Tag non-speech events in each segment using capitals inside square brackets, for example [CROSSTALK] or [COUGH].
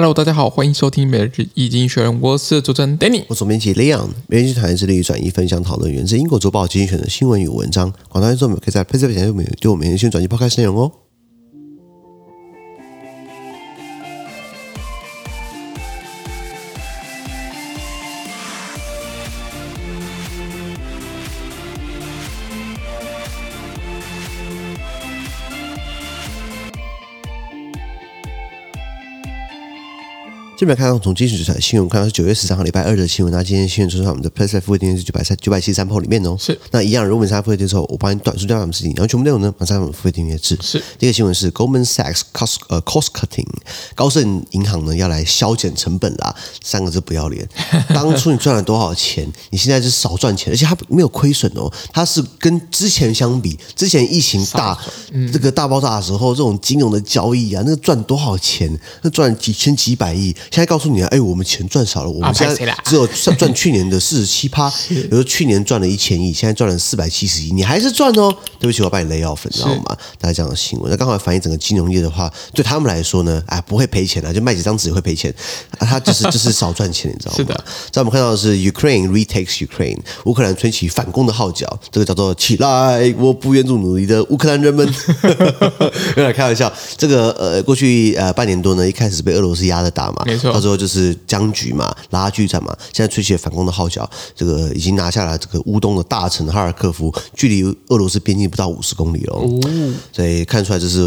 Hello，大家好，欢迎收听每日一经济学人，我是主持人 Danny，我总编辑 Leon，每日一经济学人致力于转移分享讨论源自英国周报精选的新闻与文章，广大听众们可以在 PC 面前对我们每日新闻转译 Podcast 内容哦。这边看到从精选出来新闻，看到是九月十三号礼拜二的新闻。那今天新闻出在我们的 PressPlay 付费订阅是九百三九百七十三 PO 里面哦。是。那一样，如果你参加付费订阅之后，我帮你短述掉什么事情，然后全部内容呢，马上我们付费订阅制。是。第一个新闻是 Goldman Sachs cost 呃 cost cutting，高盛银行呢要来削减成本啦，三个字不要脸。[LAUGHS] 当初你赚了多少钱，你现在是少赚钱，而且它没有亏损哦，它是跟之前相比，之前疫情大、嗯、这个大爆炸的时候，这种金融的交易啊，那个赚多少钱？那赚几千几百亿，现在告诉你啊，哎我们钱赚少了，我们现在只有 [LAUGHS] 赚去年的四十七趴。比如说去年赚了一千亿，现在赚了四百七十亿，你还是赚哦。对不起，我把你 lay off，你知道吗？大家这样的新闻，那刚好反映整个金融业的话，对他们来说呢，哎，不会赔钱啊，就卖几张纸会赔钱，啊，他就是就是少赚钱，你知道吗？是的。在我们看到的是 Ukraine retakes Ukraine，乌克兰吹起反攻的号角，这个叫做起来，我不愿做奴隶的乌克兰人们。[LAUGHS] 有点开玩笑，这个呃，过去呃半年多呢，一开始被俄罗斯压着打嘛，没错，到时候就是。僵局嘛，拉锯战嘛，现在吹起了反攻的号角，这个已经拿下了这个乌东的大城哈尔科夫，距离俄罗斯边境不到五十公里哦。所以看出来这是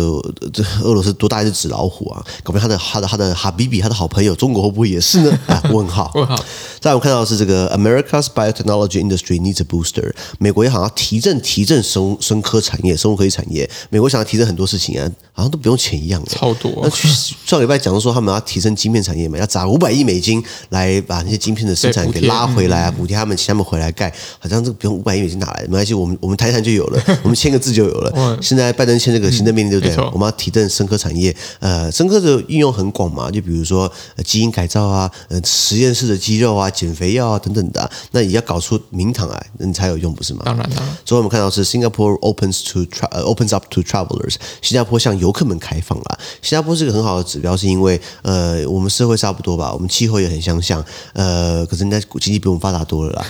这俄罗斯多大一只纸老虎啊！搞不定他的他的他的哈比比他的好朋友中国会不会也是呢？啊，[LAUGHS] 问号。问号。再我们看到的是这个 America's biotechnology industry needs a booster，美国也好像提振提振生生科产业、生物科技产业。美国想要提振很多事情啊，好像都不用钱一样的。超多。那上礼拜讲的说他们要提升晶片产业嘛，要砸五百亿。美金来把那些晶片的生产给拉回来啊，补贴他们，请他们回来盖，好像这个不用五百亿美金哪来的？没关系，我们我们谈一谈就有了，[LAUGHS] 我们签个字就有了。现在拜登签这个行政命令，对不对？我们要提振生科产业，呃，生科的应用很广嘛，就比如说基因改造啊，呃，实验室的肌肉啊，减肥药啊等等的啊，那也要搞出名堂来，那你才有用，不是吗？当然了。所以我们看到是 Singapore opens to tra opens up to travelers，新加坡向游客们开放了。新加坡是一个很好的指标，是因为呃，我们社会差不多吧，我们。气候也很相像，呃，可是人家经济比我们发达多了啦。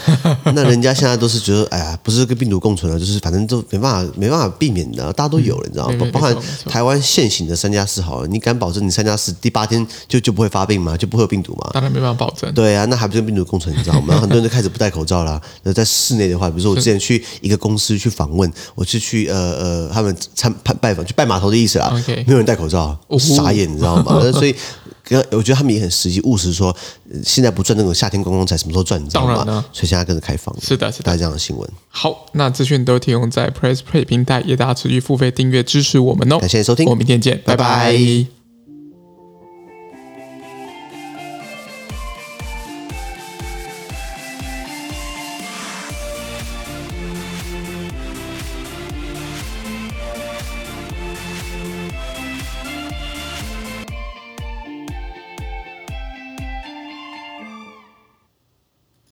[LAUGHS] 那人家现在都是觉得，哎呀，不是跟病毒共存了，就是反正都没办法，没办法避免的，大家都有了，你知道吗？包含台湾现行的三加四，好了，你敢保证你三加四第八天就就不会发病吗？就不会有病毒吗？当然没办法保证。对啊，那还不是跟病毒共存，你知道吗？然 [LAUGHS] 后很多人就开始不戴口罩了。那在室内的话，比如说我之前去一个公司去访问，我是去呃呃他们参拜访去拜码头的意思啦，okay. 没有人戴口罩，傻眼，你知道吗？所以。我觉得他们也很实际务实，说现在不赚那种夏天观光财，什么时候赚？你知道吗？当然呢，所以现在跟着开放。是的，是的，大家这样的新闻。好，那资讯都提供在 PressPlay 平台，也大家持续付费订阅支持我们哦。感谢收听，我们明天见，拜拜。拜拜。